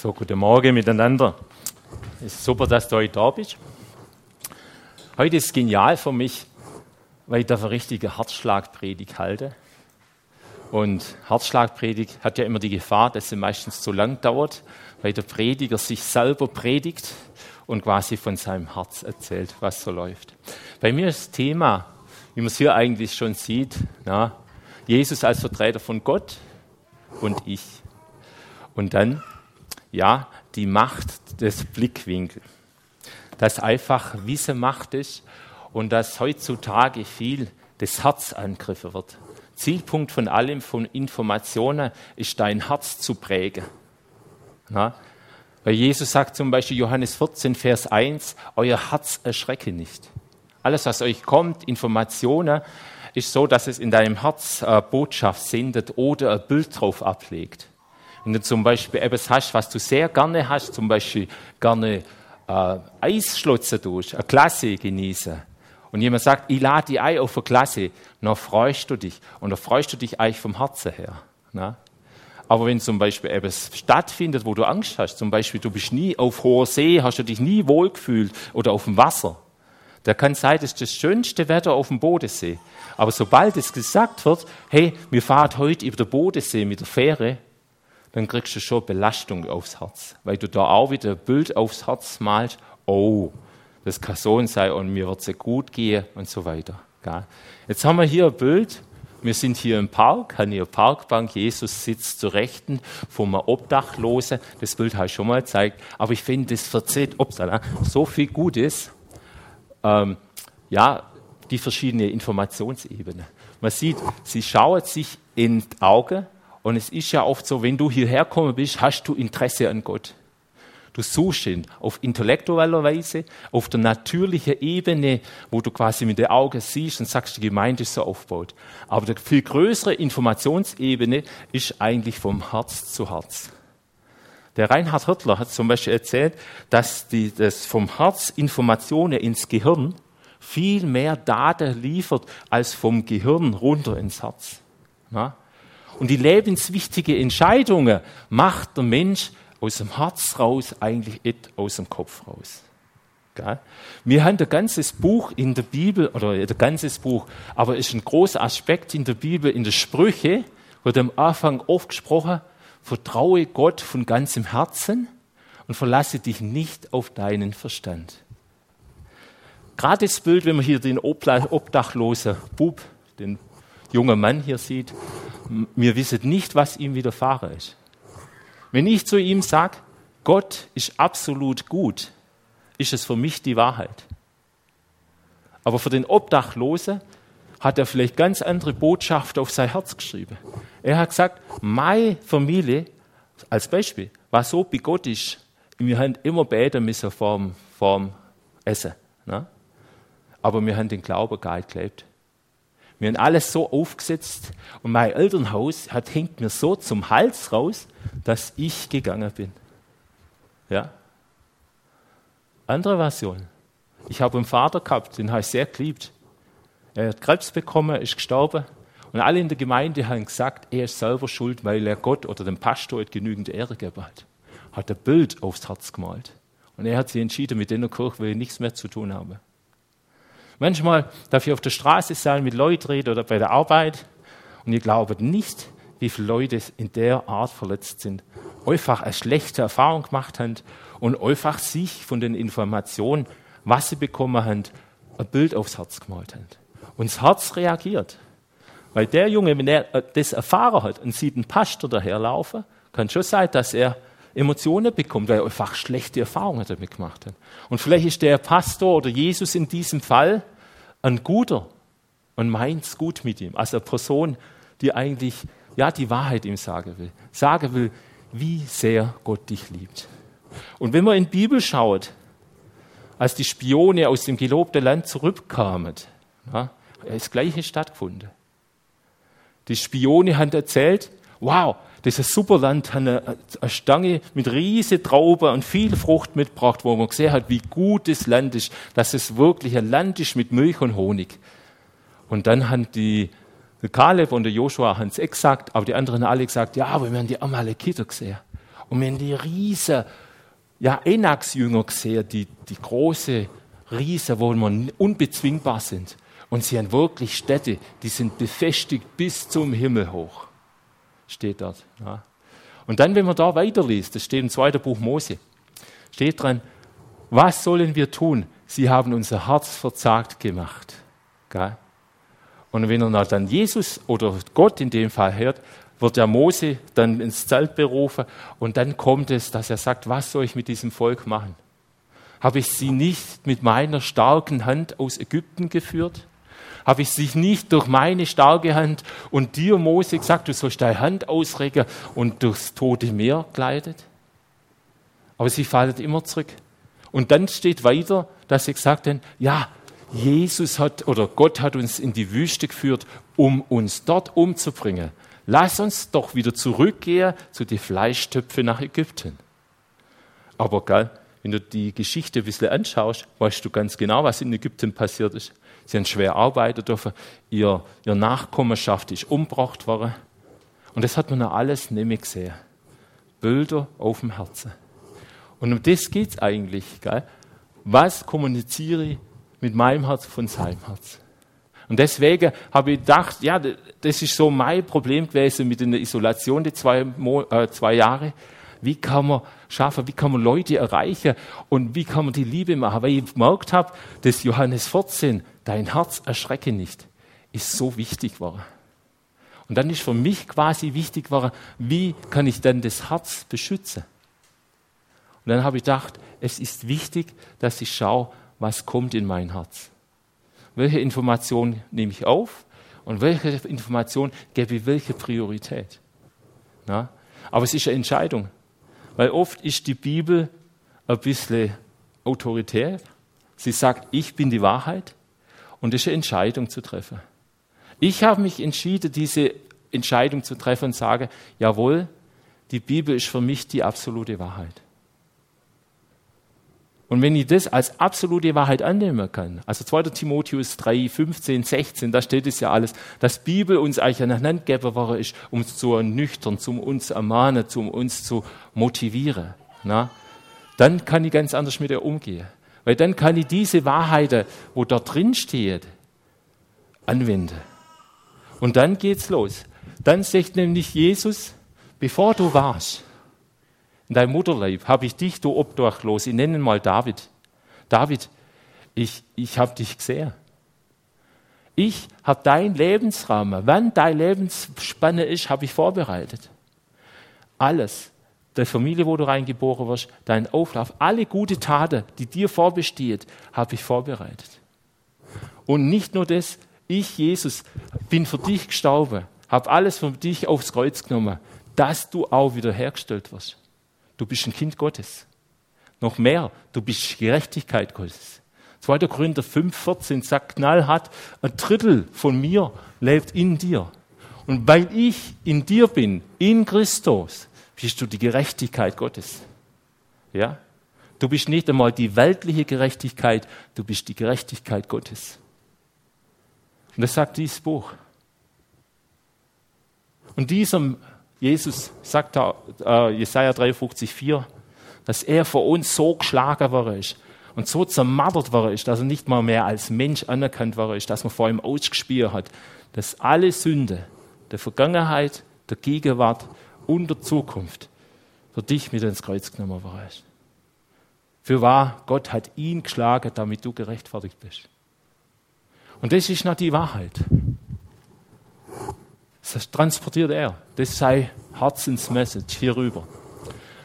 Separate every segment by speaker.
Speaker 1: So, guten Morgen miteinander. Es ist super, dass du heute da bist. Heute ist genial für mich, weil ich da eine richtige Herzschlagpredigt halte. Und Herzschlagpredigt hat ja immer die Gefahr, dass sie meistens zu lang dauert, weil der Prediger sich selber predigt und quasi von seinem Herz erzählt, was so läuft. Bei mir ist das Thema, wie man es hier eigentlich schon sieht, na, Jesus als Vertreter von Gott und ich. Und dann ja, die Macht des Blickwinkels. Dass einfach Wissen Macht ist und dass heutzutage viel des Herz angegriffen wird. Zielpunkt von allem, von Informationen, ist dein Herz zu prägen. Na? Weil Jesus sagt zum Beispiel Johannes 14, Vers 1, euer Herz erschrecke nicht. Alles, was euch kommt, Informationen, ist so, dass es in deinem Herz äh, Botschaft sendet oder ein Bild drauf ablegt. Wenn du zum Beispiel etwas hast, was du sehr gerne hast, zum Beispiel gerne äh, Eis schlotzen tust, eine Klasse genießen, und jemand sagt, ich lade dich ein auf eine Klasse, dann freust du dich. Und dann freust du dich eigentlich vom Herzen her. Na? Aber wenn zum Beispiel etwas stattfindet, wo du Angst hast, zum Beispiel du bist nie auf hoher See, hast du dich nie wohlgefühlt oder auf dem Wasser, da kann sein, das ist das schönste Wetter auf dem Bodensee. Aber sobald es gesagt wird, hey, wir fahren heute über den Bodensee mit der Fähre, dann kriegst du schon Belastung aufs Herz, weil du da auch wieder ein Bild aufs Herz malst, oh, das kann so sein und mir wird es gut gehen und so weiter. Jetzt haben wir hier ein Bild, wir sind hier im Park, hier eine Parkbank, Jesus sitzt zur Rechten vom Obdachlosen, das Bild habe ich schon mal gezeigt, aber ich finde, das verzählt upsala, so viel Gutes, ähm, ja, die verschiedenen Informationsebenen. Man sieht, sie schaut sich in die Augen, und es ist ja oft so, wenn du hierher gekommen bist, hast du Interesse an Gott. Du suchst ihn auf intellektueller Weise, auf der natürlichen Ebene, wo du quasi mit den Augen siehst und sagst, die Gemeinde ist so aufgebaut. Aber die viel größere Informationsebene ist eigentlich vom Herz zu Herz. Der Reinhard Hürtler hat zum Beispiel erzählt, dass die, das vom Herz Informationen ins Gehirn viel mehr Daten liefert als vom Gehirn runter ins Herz. Na? Und die lebenswichtigen Entscheidungen macht der Mensch aus dem Herz raus, eigentlich nicht aus dem Kopf raus. Wir haben ein ganzes Buch in der Bibel, oder ein ganzes Buch, aber es ist ein großer Aspekt in der Bibel, in der Sprüche, wird am Anfang oft gesprochen, vertraue Gott von ganzem Herzen und verlasse dich nicht auf deinen Verstand. Gerade das Bild, wenn man hier den obdachlosen Bub, den jungen Mann hier sieht, wir wissen nicht, was ihm widerfahren ist. Wenn ich zu ihm sage, Gott ist absolut gut, ist es für mich die Wahrheit. Aber für den Obdachlosen hat er vielleicht ganz andere Botschaft auf sein Herz geschrieben. Er hat gesagt, meine Familie, als Beispiel, war so Gott ist, wir haben immer beten müssen vorm, vorm Essen. Ne? Aber wir haben den Glauben gar nicht gelebt. Wir haben alles so aufgesetzt und mein Elternhaus hat, hängt mir so zum Hals raus, dass ich gegangen bin. Ja? Andere Version. Ich habe einen Vater gehabt, den habe ich sehr geliebt. Er hat Krebs bekommen, ist gestorben. Und alle in der Gemeinde haben gesagt, er ist selber schuld, weil er Gott oder dem Pastor genügend Ehre gegeben hat. Hat ein Bild aufs Herz gemalt. Und er hat sich entschieden, mit der Kirche will ich nichts mehr zu tun haben. Manchmal darf ich auf der Straße sein, mit Leuten reden oder bei der Arbeit und ihr glaubt nicht, wie viele Leute in der Art verletzt sind. Einfach eine schlechte Erfahrung gemacht haben und einfach sich von den Informationen, was sie bekommen haben, ein Bild aufs Herz gemalt haben. Und das Herz reagiert. Weil der Junge, wenn er das erfahren hat und sieht einen Pastor daherlaufen, kann schon sein, dass er Emotionen bekommt, weil er einfach schlechte Erfahrungen damit gemacht hat. Und vielleicht ist der Pastor oder Jesus in diesem Fall ein guter und meint es gut mit ihm. Also eine Person, die eigentlich ja die Wahrheit ihm sagen will. Sagen will, wie sehr Gott dich liebt. Und wenn man in die Bibel schaut, als die Spione aus dem gelobten Land zurückkamen, ja, das Gleiche stattgefunden. Die Spione haben erzählt, wow, das ist ein super Land, hat eine, eine Stange mit riesigen Trauben und viel Frucht mitgebracht, wo man gesehen hat, wie gut das Land ist, dass es wirklich ein Land ist mit Milch und Honig. Und dann haben die, Kaleb und der Joshua haben es exakt, aber die anderen alle gesagt, ja, aber wir haben die Amalekiter gesehen. Und wir haben die riesen ja, Enax-Jünger gesehen, die, die große Riesen, wo wir unbezwingbar sind. Und sie haben wirklich Städte, die sind befestigt bis zum Himmel hoch. Steht dort. Ja. Und dann, wenn man da weiterliest, das steht im zweiten Buch Mose, steht dran, was sollen wir tun? Sie haben unser Herz verzagt gemacht. Gell? Und wenn er dann Jesus oder Gott in dem Fall hört, wird der Mose dann ins Zelt berufen und dann kommt es, dass er sagt, was soll ich mit diesem Volk machen? Habe ich sie nicht mit meiner starken Hand aus Ägypten geführt? Habe ich sie nicht durch meine starke Hand und dir, Mose, gesagt, du sollst deine Hand ausrecken und durchs tote Meer gleitet? Aber sie fallen immer zurück. Und dann steht weiter, dass sie gesagt haben, ja, Jesus hat oder Gott hat uns in die Wüste geführt, um uns dort umzubringen. Lass uns doch wieder zurückgehen zu den Fleischtöpfen nach Ägypten. Aber gell, wenn du die Geschichte ein bisschen anschaust, weißt du ganz genau, was in Ägypten passiert ist. Sie haben schwer arbeiten dürfen, ihr, ihr Nachkommenschaft ist umgebracht worden. Und das hat man noch alles nicht mehr gesehen. Bilder auf dem Herzen. Und um das geht es eigentlich. Gell? Was kommuniziere ich mit meinem Herz von seinem Herz? Und deswegen habe ich gedacht, ja, das ist so mein Problem gewesen mit der Isolation die zwei, äh, zwei Jahre. Wie kann man schaffen, wie kann man Leute erreichen und wie kann man die Liebe machen? Weil ich gemerkt habe, dass Johannes 14, dein Herz erschrecke nicht, ist so wichtig geworden. Und dann ist für mich quasi wichtig geworden, wie kann ich dann das Herz beschützen? Und dann habe ich gedacht, es ist wichtig, dass ich schaue, was kommt in mein Herz. Welche Information nehme ich auf und welche Information gebe ich welche Priorität. Na? Aber es ist eine Entscheidung, weil oft ist die Bibel ein bisschen autoritär. Sie sagt, ich bin die Wahrheit und es ist eine Entscheidung zu treffen. Ich habe mich entschieden, diese Entscheidung zu treffen und sage, jawohl, die Bibel ist für mich die absolute Wahrheit. Und wenn ich das als absolute Wahrheit annehmen kann, also 2. Timotheus 3, 15, 16, da steht es ja alles, dass Bibel uns eigentlich aneinander gegeben worden ist, um uns zu ernüchtern, um uns zu ermahnen, um uns zu motivieren. Na? Dann kann ich ganz anders mit ihr umgehen. Weil dann kann ich diese Wahrheiten, wo da drin steht, anwenden. Und dann geht's los. Dann sagt nämlich Jesus, bevor du warst, in deinem Mutterleib habe ich dich, du Obdachlos, ich nenne ihn mal David. David, ich, ich habe dich gesehen. Ich habe dein Lebensrahmen, wann deine Lebensspanne ist, habe ich vorbereitet. Alles, der Familie, wo du reingeboren wirst, dein Auflauf, alle gute Taten, die dir vorbesteht, habe ich vorbereitet. Und nicht nur das, ich, Jesus, bin für dich gestorben, habe alles für dich aufs Kreuz genommen, dass du auch wiederhergestellt wirst. Du bist ein Kind Gottes. Noch mehr, du bist Gerechtigkeit Gottes. 2. Korinther 5, 14 sagt knallhart, ein Drittel von mir lebt in dir. Und weil ich in dir bin, in Christus, bist du die Gerechtigkeit Gottes. Ja? Du bist nicht einmal die weltliche Gerechtigkeit, du bist die Gerechtigkeit Gottes. Und das sagt dieses Buch. Und diesem Jesus sagt da, äh, Jesaja 53, 4, dass er vor uns so geschlagen war ist und so zermattert war ist, dass er nicht mal mehr als Mensch anerkannt war ist, dass man vor ihm ausgespielt hat, dass alle Sünde der Vergangenheit, der Gegenwart und der Zukunft für dich mit ins Kreuz genommen war ist. Für wahr, Gott hat ihn geschlagen, damit du gerechtfertigt bist. Und das ist noch die Wahrheit. Das transportiert er. Das sei Herzensmessage hierüber.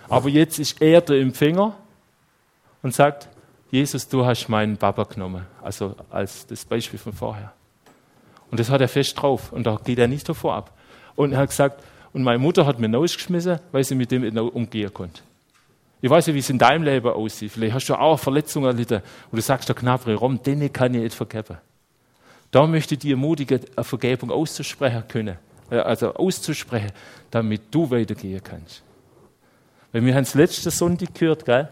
Speaker 1: Aber jetzt ist er der Empfänger und sagt, Jesus, du hast meinen Papa genommen. Also als das Beispiel von vorher. Und das hat er fest drauf. Und da geht er nicht davor ab. Und er hat gesagt, und meine Mutter hat mir rausgeschmissen, weil sie mit dem nicht umgehen konnte. Ich weiß nicht, wie es in deinem Leben aussieht. Vielleicht hast du auch Verletzungen erlitten und du sagst, der Knabre, Rom, denen kann ich nicht vergeben. Da möchte ich dich ermutigen, eine Vergebung auszusprechen können. Äh, also auszusprechen, damit du weitergehen kannst. Weil wir haben es letzte Sonntag gehört, gell?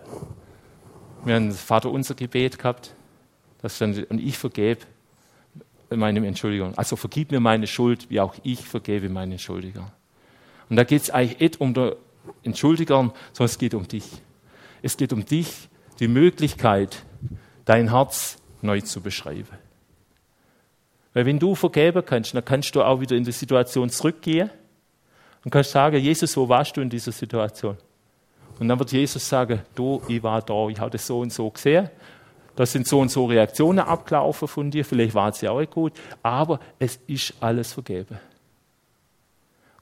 Speaker 1: Wir haben das Vater unser Gebet gehabt, das dann, und ich vergebe meinem Entschuldigung. Also vergib mir meine Schuld, wie auch ich vergebe meinen Schuldiger. Und da geht es eigentlich nicht um der Entschuldigern, sondern es geht um dich. Es geht um dich, die Möglichkeit, dein Herz neu zu beschreiben. Weil wenn du vergeben kannst, dann kannst du auch wieder in die Situation zurückgehen und kannst sagen, Jesus, wo warst du in dieser Situation? Und dann wird Jesus sagen, du, ich war da, ich habe das so und so gesehen. Da sind so und so Reaktionen abgelaufen von dir, vielleicht waren sie auch gut, aber es ist alles vergeben.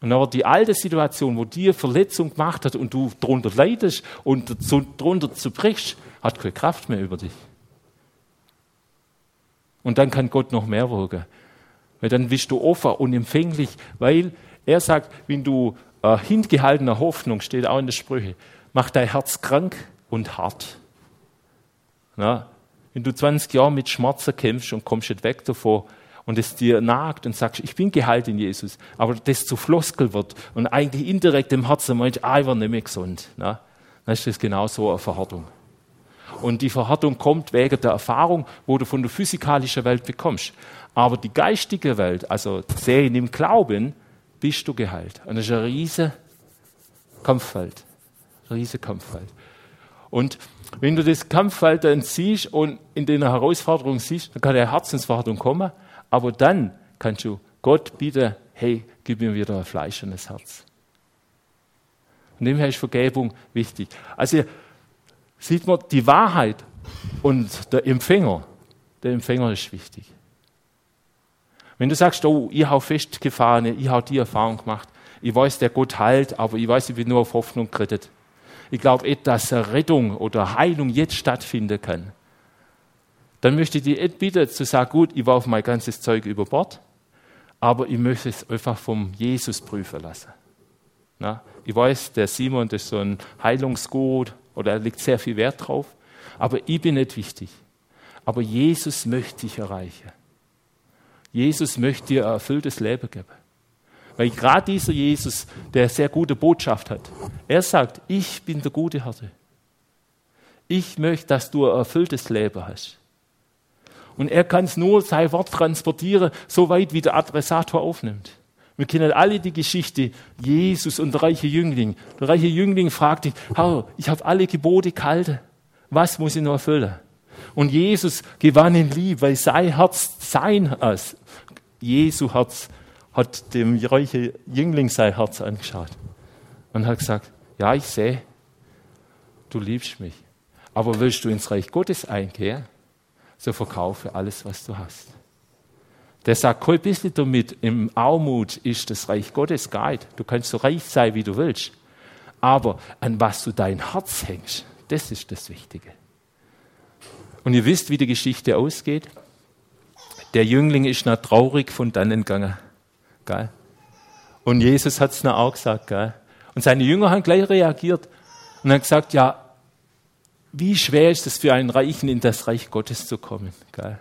Speaker 1: Und wird die alte Situation, wo dir Verletzung gemacht hat und du darunter leidest und darunter zerbrichst, hat keine Kraft mehr über dich. Und dann kann Gott noch mehr wirken. Weil dann bist du offen und empfänglich, weil er sagt, wenn du äh, hingehaltener Hoffnung, steht auch in der Sprüche, macht dein Herz krank und hart. Na, wenn du 20 Jahre mit Schmerzen kämpfst und kommst nicht weg davon und es dir nagt und sagst, ich bin geheilt in Jesus, aber das zu Floskel wird und eigentlich indirekt im Herzen meinst, ah, ich war nicht mehr gesund, na, dann ist das genauso eine Verhärtung. Und die Verhärtung kommt wegen der Erfahrung, wo du von der physikalischen Welt bekommst. Aber die geistige Welt, also sehen im Glauben, bist du geheilt. Und das ist ein riesiges Kampffeld. Riesiges Kampffeld. Und wenn du das Kampffeld dann siehst und in den Herausforderungen siehst, dann kann eine Herzensverhärtung kommen. Aber dann kannst du Gott bitten, hey, gib mir wieder ein fleischendes Herz. Und dem her ist Vergebung wichtig. Also sieht man die Wahrheit und der Empfänger. Der Empfänger ist wichtig. Wenn du sagst, oh, ich habe festgefahren, ich habe die Erfahrung gemacht, ich weiß, der Gott heilt, aber ich weiß, ich bin nur auf Hoffnung gerettet. Ich glaube nicht, dass Rettung oder Heilung jetzt stattfinden kann. Dann möchte ich dich bitten, zu sagen, gut, ich warf mein ganzes Zeug über Bord, aber ich möchte es einfach vom Jesus prüfen lassen. Na, ich weiß, der Simon das ist so ein Heilungsgut oder er legt sehr viel Wert drauf, aber ich bin nicht wichtig. Aber Jesus möchte dich erreichen. Jesus möchte dir ein erfülltes Leben geben. Weil gerade dieser Jesus, der sehr gute Botschaft hat, er sagt, ich bin der gute Hirte. Ich möchte, dass du ein erfülltes Leben hast. Und er kann es nur sein Wort transportieren, so weit wie der Adressator aufnimmt. Wir kennen alle die Geschichte Jesus und der reiche Jüngling. Der reiche Jüngling fragte, Herr, ich habe alle Gebote gehalten. Was muss ich noch erfüllen? Und Jesus gewann ihn lieb, weil sein Herz sein Herz, Jesu Herz, hat dem reichen Jüngling sein Herz angeschaut und hat gesagt, ja, ich sehe, du liebst mich. Aber willst du ins Reich Gottes eingehen, so verkaufe alles, was du hast. Der sagt, kein bisschen damit, im Armut ist das Reich Gottes Guide. Du kannst so reich sein, wie du willst. Aber an was du dein Herz hängst, das ist das Wichtige. Und ihr wisst, wie die Geschichte ausgeht. Der Jüngling ist noch traurig von dannen gegangen. Gell? Und Jesus hat es noch auch gesagt. Gell? Und seine Jünger haben gleich reagiert und haben gesagt, ja, wie schwer ist es für einen Reichen, in das Reich Gottes zu kommen? Gell?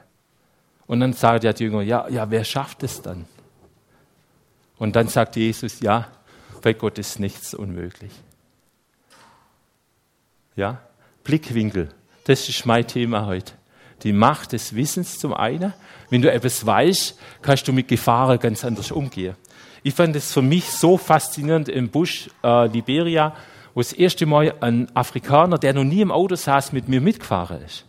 Speaker 1: Und dann sagt der Jünger, ja, ja, wer schafft es dann? Und dann sagt Jesus, ja, bei Gott ist nichts unmöglich. Ja, Blickwinkel. Das ist mein Thema heute. Die Macht des Wissens zum einen. Wenn du etwas weißt, kannst du mit Gefahren ganz anders umgehen. Ich fand es für mich so faszinierend im Busch äh, Liberia, wo das erste Mal ein Afrikaner, der noch nie im Auto saß, mit mir mitgefahren ist.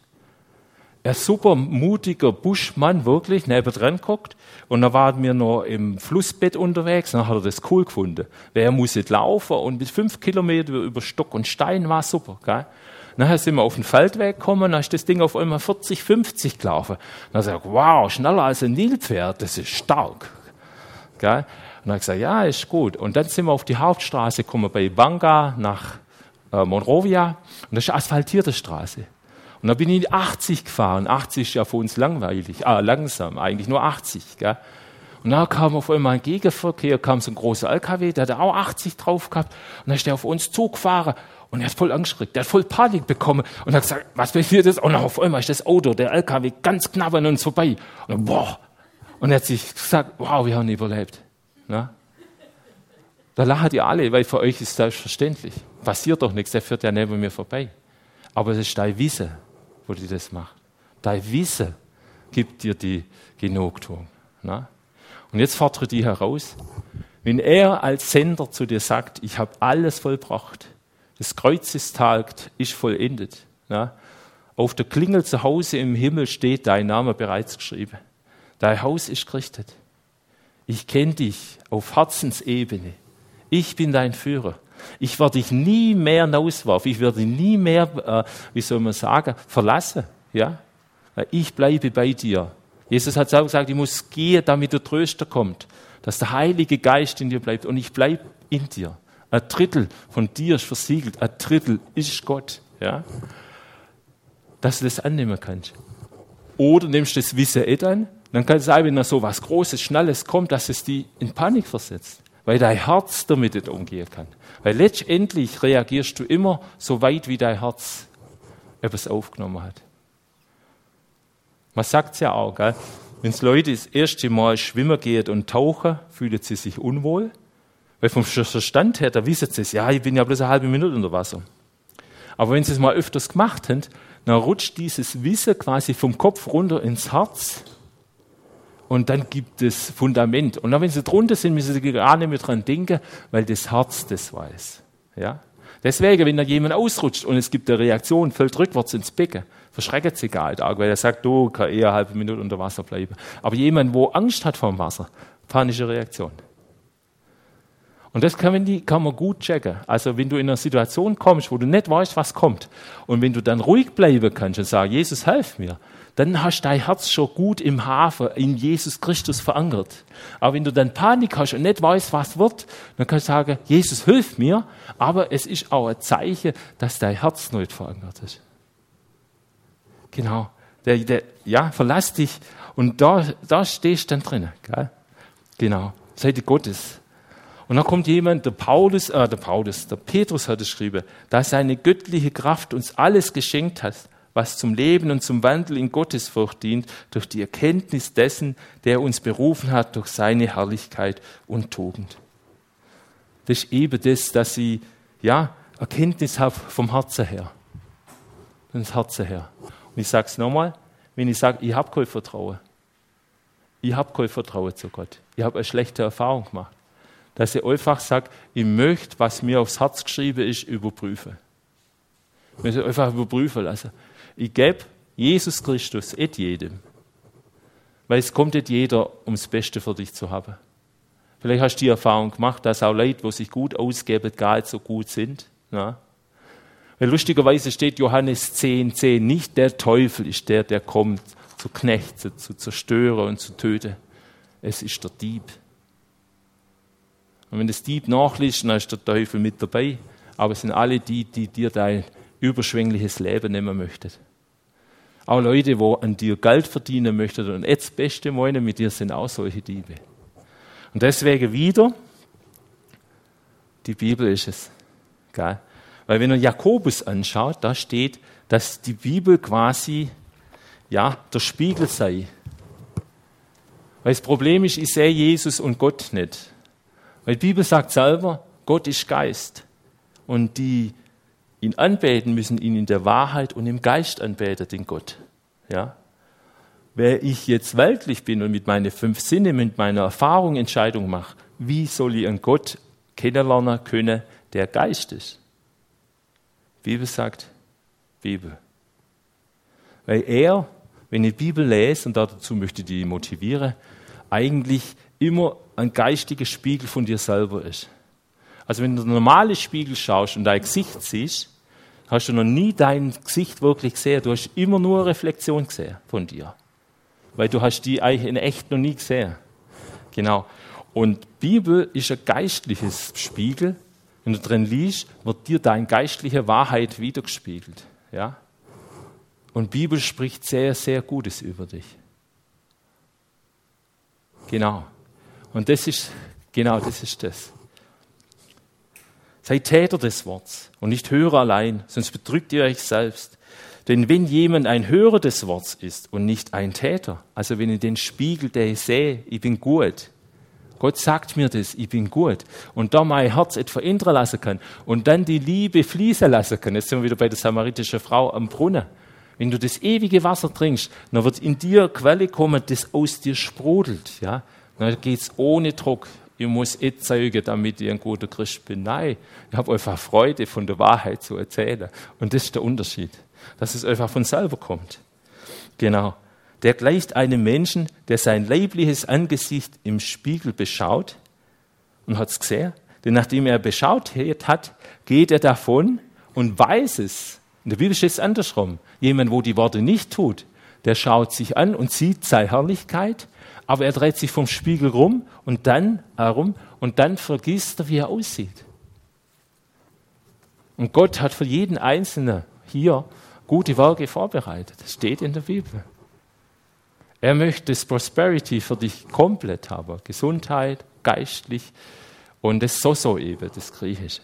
Speaker 1: Ein super mutiger Buschmann, wirklich, nebendran guckt. Und dann waren wir noch im Flussbett unterwegs, dann hat er das cool gefunden. Wer muss nicht laufen und mit fünf Kilometer über Stock und Stein war super. Gell? Nachher sind wir auf den Feldweg gekommen, dann ist das Ding auf einmal 40, 50 gelaufen. Dann sag ich, wow, schneller als ein Nilpferd, das ist stark. Gell? Und dann habe ich gesagt, ja, ist gut. Und dann sind wir auf die Hauptstraße gekommen, bei Banga nach äh, Monrovia. Und das ist eine asphaltierte Straße. Und da bin ich 80 gefahren. 80 ist ja für uns langweilig, ah, langsam, eigentlich nur 80. Gell? Und dann kam auf einmal ein Gegenverkehr, kam so ein großer LKW, der hat auch 80 drauf gehabt. Und dann ist der auf uns zugefahren. Und er hat voll Angst der hat voll Panik bekommen und hat gesagt, was passiert jetzt? Und auf einmal ist das Auto, der LKW, ganz knapp an uns vorbei. Und, dann, boah. und er hat sich gesagt, wow, wir haben überlebt. Na? Da lachen die alle, weil für euch ist selbstverständlich. Passiert doch nichts, der führt ja neben mir vorbei. Aber es ist dein Wissen, wo die das macht. Dein Wissen gibt dir die Genugtuung. Na? Und jetzt fordere die heraus, Wenn er als Sender zu dir sagt, ich habe alles vollbracht, das Kreuz ist tagt, ist vollendet. Ja? Auf der Klingel zu Hause im Himmel steht dein Name bereits geschrieben. Dein Haus ist gerichtet. Ich kenne dich auf Herzensebene. Ich bin dein Führer. Ich werde dich nie mehr hinauswerfen. Ich werde dich nie mehr, äh, wie soll man sagen, verlassen. Ja? Ich bleibe bei dir. Jesus hat auch gesagt, ich muss gehen, damit der Tröster kommt, dass der Heilige Geist in dir bleibt und ich bleibe in dir. Ein Drittel von dir ist versiegelt, ein Drittel ist Gott. Ja? Dass du das annehmen kannst. Oder nimmst du das Wissen eh an, dann kann es sein, wenn da so was Großes, Schnelles kommt, dass es die in Panik versetzt, weil dein Herz damit nicht umgehen kann. Weil letztendlich reagierst du immer so weit, wie dein Herz etwas aufgenommen hat. Man sagt es ja auch, wenn es Leute das erste Mal schwimmen gehen und tauchen, fühlen sie sich unwohl. Weil vom Verstand her, da wissen sie es, ja, ich bin ja bloß eine halbe Minute unter Wasser. Aber wenn sie es mal öfters gemacht haben, dann rutscht dieses Wissen quasi vom Kopf runter ins Herz und dann gibt es Fundament. Und dann, wenn sie drunter sind, müssen sie gar nicht mehr dran denken, weil das Herz das weiß. Ja? Deswegen, wenn da jemand ausrutscht und es gibt eine Reaktion, fällt rückwärts ins Becken, verschreckt sich gar nicht, weil er sagt, du kann eher eine halbe Minute unter Wasser bleiben. Aber jemand, wo Angst hat vor dem Wasser, panische Reaktion. Und das kann man, die, kann man gut checken. Also wenn du in einer Situation kommst, wo du nicht weißt, was kommt, und wenn du dann ruhig bleiben kannst und sagst, Jesus, helf mir, dann hast du dein Herz schon gut im Hafen in Jesus Christus verankert. Aber wenn du dann Panik hast und nicht weißt, was wird, dann kannst du sagen, Jesus, hilf mir, aber es ist auch ein Zeichen, dass dein Herz nicht verankert ist. Genau. Der, der, ja, verlass dich und da, da stehst du dann drin. Gell? Genau. Seite Gottes. Und dann kommt jemand, der Paulus, äh, der Paulus, der Petrus hat es geschrieben, dass seine göttliche Kraft uns alles geschenkt hat, was zum Leben und zum Wandel in Gottesfurcht dient, durch die Erkenntnis dessen, der uns berufen hat, durch seine Herrlichkeit und Tugend. Das ist eben das, dass sie, ja, Erkenntnis haben vom Herzen her. Vom Herzen her. Und ich sage es nochmal, wenn ich sage, ich habe kein Vertrauen, ich habe kein Vertrauen zu Gott, ich habe eine schlechte Erfahrung gemacht, dass ich einfach sage, ich möchte, was mir aufs Herz geschrieben ist, überprüfen. Ich möchte einfach überprüfen lassen. Ich gebe Jesus Christus et jedem. Weil es kommt nicht jeder, um das Beste für dich zu haben. Vielleicht hast du die Erfahrung gemacht, dass auch Leute, die sich gut ausgeben, gar nicht so gut sind. Ja? Weil lustigerweise steht Johannes 10, 10, nicht der Teufel ist der, der kommt, zu knechten, zu zerstören und zu töten. Es ist der Dieb. Und wenn das Dieb nachliest, dann ist der Teufel mit dabei. Aber es sind alle die, die dir dein überschwängliches Leben nehmen möchten. Auch Leute, die an dir Geld verdienen möchten und jetzt das Beste meinen mit dir, sind auch solche Diebe. Und deswegen wieder, die Bibel ist es. Gell? Weil wenn man Jakobus anschaut, da steht, dass die Bibel quasi ja, der Spiegel sei. Weil das Problem ist, ich sehe Jesus und Gott nicht. Weil die Bibel sagt selber, Gott ist Geist. Und die ihn anbeten, müssen ihn in der Wahrheit und im Geist anbeten, den Gott. Ja? Wer ich jetzt weltlich bin und mit meinen fünf Sinnen, mit meiner Erfahrung Entscheidung mache, wie soll ich einen Gott kennenlernen können, der Geist ist? Bibel sagt, Bibel. Weil er, wenn ich die Bibel lese, und dazu möchte ich die motivieren, eigentlich immer ein geistiger Spiegel von dir selber ist. Also wenn du den normalen Spiegel schaust und dein Gesicht siehst, hast du noch nie dein Gesicht wirklich gesehen. Du hast immer nur eine Reflexion gesehen von dir. Weil du hast die eigentlich in echt noch nie gesehen. Genau. Und Bibel ist ein geistliches Spiegel. Wenn du drin liest, wird dir deine geistliche Wahrheit wiedergespiegelt. Ja? Und Bibel spricht sehr, sehr Gutes über dich. Genau. Und das ist, genau, das ist das. Seid Täter des Wortes und nicht Hörer allein, sonst betrügt ihr euch selbst. Denn wenn jemand ein Hörer des Wortes ist und nicht ein Täter, also wenn ich den Spiegel, der ich sehe, ich bin gut, Gott sagt mir das, ich bin gut, und da mein Herz etwas verändern lassen kann und dann die Liebe fließen lassen kann, jetzt sind wir wieder bei der samaritischen Frau am Brunnen. Wenn du das ewige Wasser trinkst, dann wird in dir Quelle kommen, das aus dir sprudelt, ja. Dann geht's ohne Druck ich muss eh zeigen, damit ich ein guter Christ bin. Nein, ich habe einfach Freude, von der Wahrheit zu erzählen. Und das ist der Unterschied, dass es einfach von selber kommt. Genau. Der gleicht einem Menschen, der sein leibliches Angesicht im Spiegel beschaut und hat es gesehen. Denn nachdem er beschaut hat, geht er davon und weiß es. In der Bibel steht es andersrum. Jemand, wo die Worte nicht tut, der schaut sich an und sieht seine Herrlichkeit, aber er dreht sich vom Spiegel rum und dann herum und dann vergisst er, wie er aussieht. Und Gott hat für jeden Einzelnen hier gute Werke vorbereitet. Das steht in der Bibel. Er möchte das Prosperity für dich komplett haben. Gesundheit, geistlich und das Soso eben, das Griechische.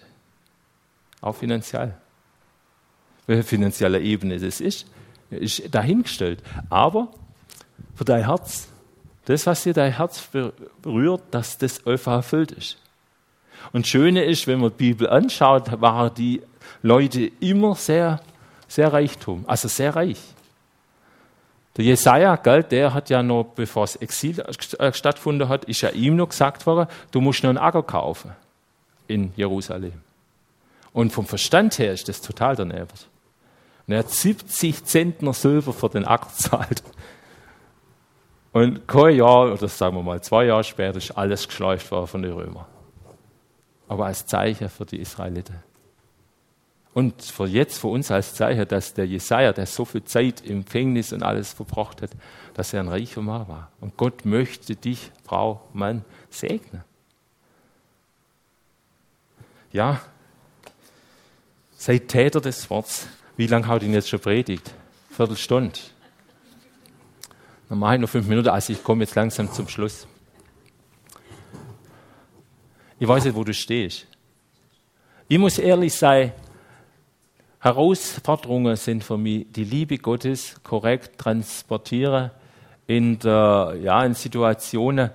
Speaker 1: Auch finanziell. Welche finanzielle Ebene das ist, ist dahingestellt. Aber für dein Herz, das, was dir dein Herz berührt, dass das einfach erfüllt ist. Und das Schöne ist, wenn man die Bibel anschaut, waren die Leute immer sehr, sehr reichtum, also sehr reich. Der Jesaja, gell, der hat ja noch, bevor das Exil stattgefunden hat, ist ja ihm noch gesagt worden, du musst noch einen Acker kaufen in Jerusalem. Und vom Verstand her ist das total daneben. Und er hat 70 Zentner Silber für den Acker gezahlt. Und kein Jahr, oder sagen wir mal zwei Jahre später, ist alles geschleift worden von den Römern. Aber als Zeichen für die Israeliten. Und für jetzt, für uns als Zeichen, dass der Jesaja, der so viel Zeit im Gefängnis und alles verbracht hat, dass er ein reicher Mann war. Und Gott möchte dich, Frau, Mann, segnen. Ja, seid Täter des Wortes. Wie lange hat ihn jetzt schon predigt? Viertelstunde. Dann mache ich noch fünf Minuten, also ich komme jetzt langsam zum Schluss. Ich weiß nicht, wo du stehst. Ich muss ehrlich sein, Herausforderungen sind für mich, die Liebe Gottes korrekt transportieren in, der, ja, in Situationen,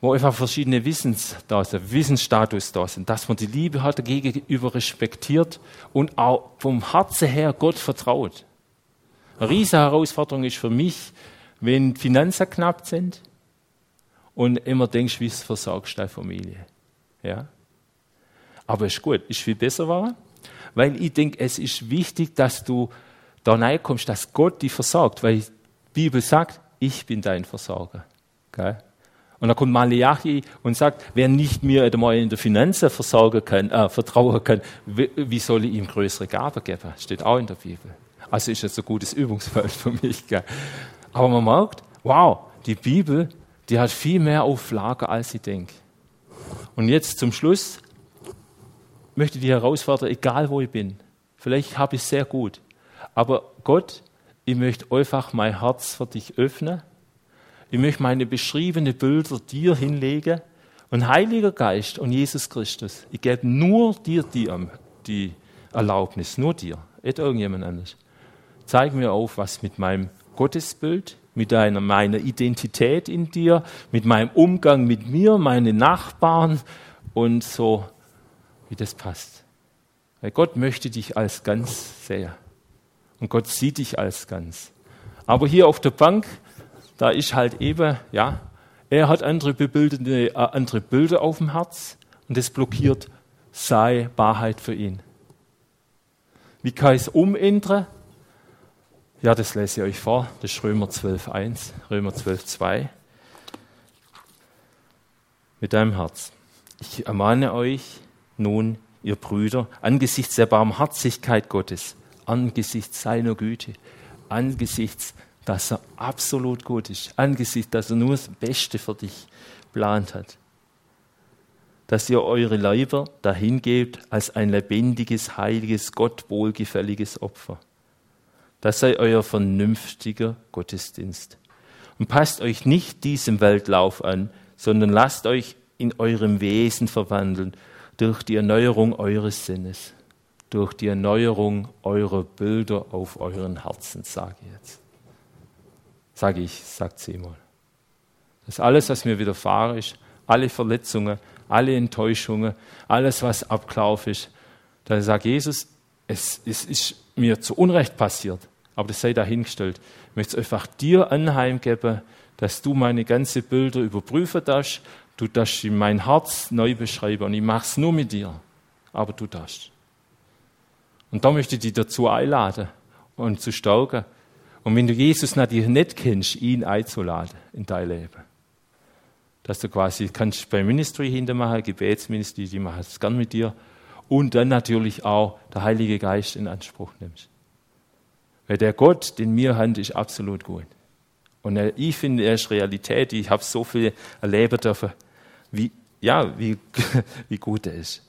Speaker 1: wo einfach verschiedene Wissens da sind, Wissensstatus da sind, dass man die Liebe hat, gegenüber respektiert und auch vom Herzen her Gott vertraut. Eine riesige Herausforderung ist für mich, wenn Finanzen knapp sind und immer denkst, wie versorgst deine Familie. Ja? Aber ist gut, ist viel besser war, weil ich denke, es ist wichtig, dass du da reinkommst, dass Gott dich versorgt, weil die Bibel sagt, ich bin dein Versorger. Gell? Und dann kommt Malachi und sagt, wer nicht mir einmal in der Finanzen versorgen kann, äh, vertrauen kann, wie soll ich ihm größere Gaben geben? Steht auch in der Bibel. Also ist das ein gutes Übungsfeld für mich. Gell? Aber man merkt, wow, die Bibel, die hat viel mehr Auflagen, als ich denke. Und jetzt zum Schluss möchte ich die herausfordern, egal wo ich bin. Vielleicht habe ich es sehr gut. Aber Gott, ich möchte einfach mein Herz für dich öffnen ich möchte meine beschriebenen Bilder dir hinlegen. Und Heiliger Geist und Jesus Christus, ich gebe nur dir die, die Erlaubnis, nur dir, nicht irgendjemand anders. Zeig mir auf, was mit meinem Gottesbild, mit deiner, meiner Identität in dir, mit meinem Umgang mit mir, meinen Nachbarn und so, wie das passt. Weil Gott möchte dich als ganz sehr. Und Gott sieht dich als ganz. Aber hier auf der Bank da ist halt eben, ja, er hat andere, äh, andere Bilder auf dem Herz und das blockiert seine Wahrheit für ihn. Wie kann ich es umändern? Ja, das lese ich euch vor. Das ist Römer 12.1, Römer 12.2. Mit deinem Herz. Ich ermahne euch nun, ihr Brüder, angesichts der Barmherzigkeit Gottes, angesichts seiner Güte, angesichts dass er absolut gut ist, angesichts, dass er nur das Beste für dich geplant hat. Dass ihr eure Leiber dahin gebt als ein lebendiges, heiliges, Gott wohlgefälliges Opfer. Das sei euer vernünftiger Gottesdienst. Und passt euch nicht diesem Weltlauf an, sondern lasst euch in eurem Wesen verwandeln durch die Erneuerung eures Sinnes, durch die Erneuerung eurer Bilder auf euren Herzen, sage ich jetzt sage ich, sagt Simon. Das alles, was mir widerfahren ist, alle Verletzungen, alle Enttäuschungen, alles, was abgelaufen ist, da sagt Jesus, es, es ist mir zu Unrecht passiert, aber das sei dahingestellt. Ich möchte es einfach dir anheimgeben, dass du meine ganzen Bilder überprüfen darfst, Du darfst mein Herz neu beschreiben und ich mache es nur mit dir. Aber du darfst. Und da möchte ich dich dazu einladen und zu staugen. Und wenn du Jesus natürlich nicht kennst, ihn einzuladen in dein Leben. Dass du quasi kannst beim Ministry hintermachen, Gebetsministry, die machen es gern mit dir. Und dann natürlich auch der Heilige Geist in Anspruch nimmst. Weil der Gott, den mir hand, ist absolut gut. Und ich finde, er ist Realität. Ich habe so viel erleben dürfen, wie, ja, wie, wie gut er ist.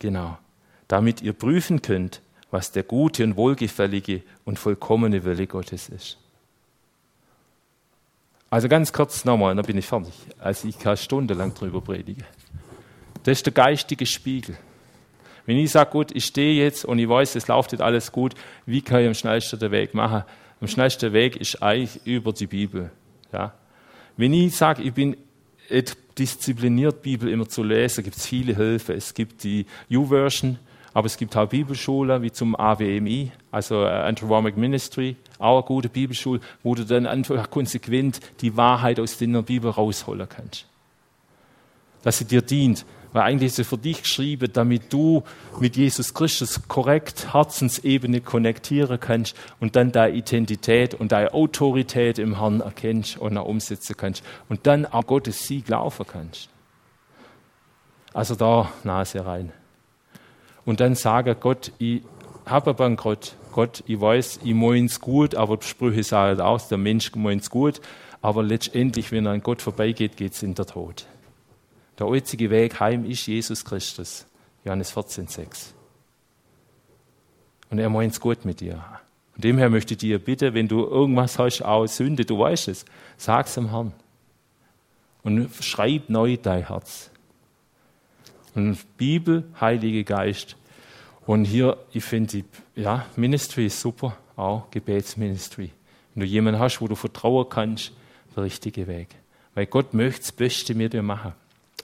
Speaker 1: Genau. Damit ihr prüfen könnt, was der gute und wohlgefällige und vollkommene Wille Gottes ist. Also ganz kurz nochmal, dann bin ich fertig. Also ich kann stundenlang drüber predigen. Das ist der geistige Spiegel. Wenn ich sage, gut, ich stehe jetzt und ich weiß, es läuft jetzt alles gut, wie kann ich am schnellsten den Weg machen? Am schnellsten Weg ist eigentlich über die Bibel. Ja? Wenn ich sage, ich bin diszipliniert, Bibel immer zu lesen, gibt es viele Hilfe. Es gibt die U-Version, aber es gibt auch Bibelschulen wie zum AWMI, also äh, Anthropomic Ministry, auch eine gute Bibelschule, wo du dann einfach konsequent die Wahrheit aus der Bibel rausholen kannst. Dass sie dir dient. Weil eigentlich ist sie für dich geschrieben, damit du mit Jesus Christus korrekt Herzensebene konnektieren kannst und dann deine Identität und deine Autorität im Herrn erkennst und auch umsetzen kannst und dann auch Gottes Sieg laufen kannst. Also da Nase rein. Und dann sage Gott, ich habe Bankrott. Gott, ich weiß, ich meins gut, aber die Sprüche sagen aus, der Mensch meint's gut, aber letztendlich, wenn er an Gott vorbeigeht, geht es in der Tod. Der einzige Weg heim ist Jesus Christus. Johannes 14,6. Und er meint es gut mit dir. Von dem her möchte ich dir bitten, wenn du irgendwas hast, auch Sünde, du weißt es, sag es dem Herrn. Und schreib neu dein Herz. Und Bibel, Heilige Geist. Und hier, ich finde, ja, Ministry ist super, auch Gebetsministry. Wenn du jemanden hast, wo du vertrauen kannst, der richtige Weg. Weil Gott möchte das Beste mit dir machen.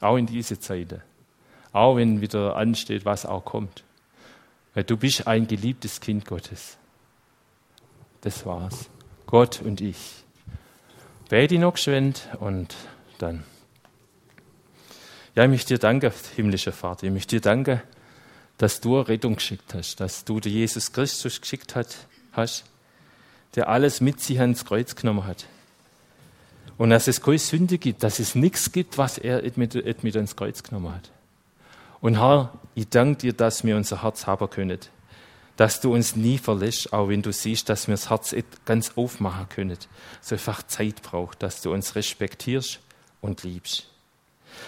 Speaker 1: Auch in diese Zeiten. Auch wenn wieder ansteht, was auch kommt. Weil du bist ein geliebtes Kind Gottes. Das war's. Gott und ich. Bete noch geschwind und dann. Ja, ich möchte dir danken, himmlischer Vater. Ich möchte dir danken, dass du Rettung geschickt hast, dass du Jesus Christus geschickt hast, der alles mit sich ans Kreuz genommen hat. Und dass es keine Sünde gibt, dass es nichts gibt, was er mit, mit ans Kreuz genommen hat. Und Herr, ich danke dir, dass wir unser Herz haben können. Dass du uns nie verlässt, auch wenn du siehst, dass wir das Herz ganz aufmachen können. So einfach Zeit braucht, dass du uns respektierst und liebst.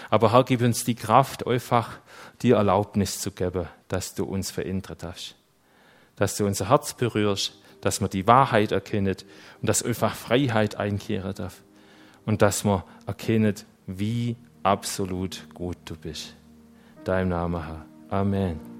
Speaker 1: Aber Herr, gib uns die Kraft, einfach die Erlaubnis zu geben, dass du uns verändert hast. Dass du unser Herz berührst, dass wir die Wahrheit erkennen und dass einfach Freiheit einkehren darf und dass man erkennt, wie absolut gut du bist. Deinem Namen, Herr. Amen.